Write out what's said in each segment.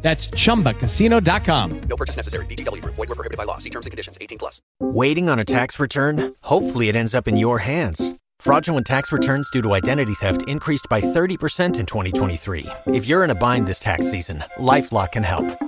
That's chumbacasino.com. No purchase necessary. Group. Void were prohibited by law. See terms and conditions. 18 plus. Waiting on a tax return? Hopefully, it ends up in your hands. Fraudulent tax returns due to identity theft increased by 30% in 2023. If you're in a bind this tax season, LifeLock can help.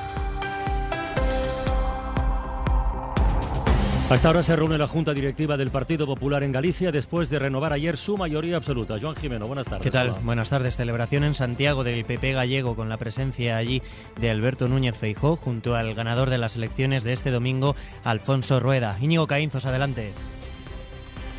Hasta ahora se reúne la Junta Directiva del Partido Popular en Galicia después de renovar ayer su mayoría absoluta. Joan Jimeno, buenas tardes. ¿Qué tal? Hola. Buenas tardes. Celebración en Santiago del PP gallego con la presencia allí de Alberto Núñez Feijó junto al ganador de las elecciones de este domingo, Alfonso Rueda. Íñigo Caínzos, adelante.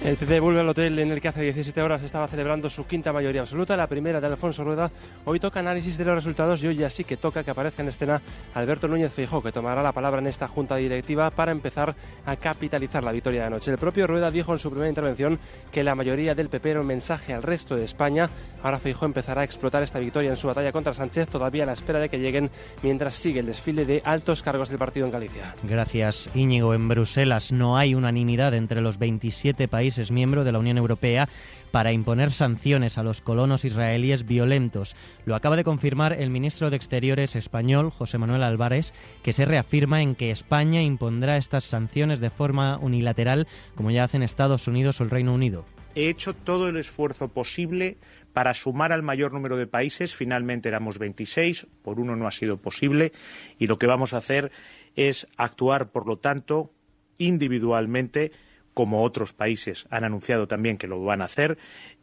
El PP vuelve al hotel en el que hace 17 horas estaba celebrando su quinta mayoría absoluta, la primera de Alfonso Rueda. Hoy toca análisis de los resultados y hoy ya sí que toca que aparezca en escena Alberto Núñez Feijó, que tomará la palabra en esta junta directiva para empezar a capitalizar la victoria de anoche. El propio Rueda dijo en su primera intervención que la mayoría del PP era un mensaje al resto de España. Ahora Feijó empezará a explotar esta victoria en su batalla contra Sánchez, todavía a la espera de que lleguen mientras sigue el desfile de altos cargos del partido en Galicia. Gracias, Íñigo. En Bruselas no hay unanimidad entre los 27 países miembros de la Unión Europea para imponer sanciones a los colonos israelíes violentos. Lo acaba de confirmar el ministro de Exteriores español, José Manuel Álvarez, que se reafirma en que España impondrá estas sanciones de forma unilateral, como ya hacen Estados Unidos o el Reino Unido. He hecho todo el esfuerzo posible para sumar al mayor número de países. Finalmente éramos 26, por uno no ha sido posible. Y lo que vamos a hacer es actuar, por lo tanto, individualmente, como otros países han anunciado también que lo van a hacer,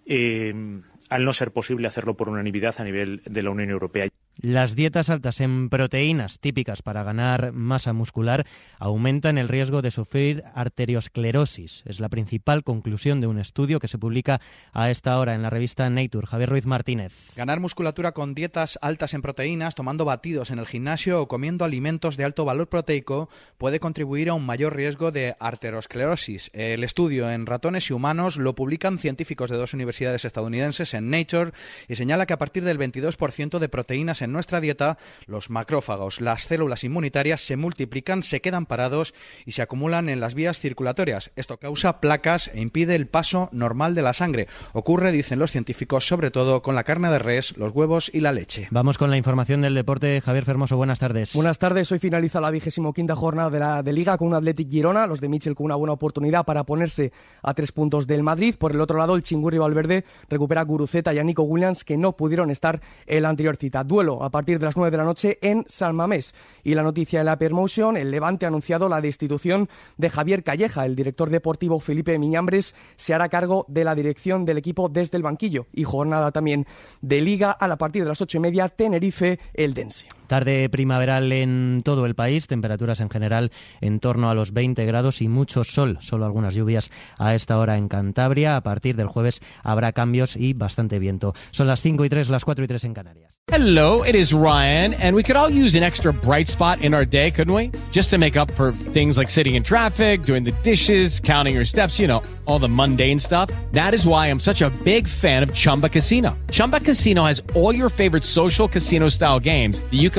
eh, al no ser posible hacerlo por unanimidad a nivel de la Unión Europea. Las dietas altas en proteínas, típicas para ganar masa muscular, aumentan el riesgo de sufrir arteriosclerosis. Es la principal conclusión de un estudio que se publica a esta hora en la revista Nature. Javier Ruiz Martínez. Ganar musculatura con dietas altas en proteínas, tomando batidos en el gimnasio o comiendo alimentos de alto valor proteico puede contribuir a un mayor riesgo de arteriosclerosis. El estudio en ratones y humanos lo publican científicos de dos universidades estadounidenses en Nature y señala que a partir del 22% de proteínas en nuestra dieta, los macrófagos, las células inmunitarias se multiplican, se quedan parados y se acumulan en las vías circulatorias. Esto causa placas e impide el paso normal de la sangre. Ocurre, dicen los científicos, sobre todo con la carne de res, los huevos y la leche. Vamos con la información del deporte. Javier Fermoso, buenas tardes. Buenas tardes. Hoy finaliza la vigésimo quinta jornada de la de Liga con un Athletic Girona. Los de Michel con una buena oportunidad para ponerse a tres puntos del Madrid. Por el otro lado, el Chingurri Valverde recupera a Guruceta y a Nico Williams que no pudieron estar en la anterior cita. Duelo a partir de las 9 de la noche en San Mamés. Y la noticia de la Permotion, el Levante ha anunciado la destitución de Javier Calleja. El director deportivo Felipe Miñambres se hará cargo de la dirección del equipo desde el banquillo. Y jornada también de Liga a la partir de las ocho y media, Tenerife, Eldense. Tarde primaveral en todo el país, temperaturas en general en torno a los 20 grados y mucho sol, solo algunas lluvias a esta hora en Cantabria. A partir del jueves habrá cambios y bastante viento. Son las 5 y 3, las 4 y 3 en Canarias. Hello, it is Ryan, and we could all use an extra bright spot in our day, couldn't we? Just to make up for things like sitting in traffic, doing the dishes, counting your steps, you know, all the mundane stuff. That is why I'm such a big fan of Chumba Casino. Chumba Casino has all your favorite social casino style games that you can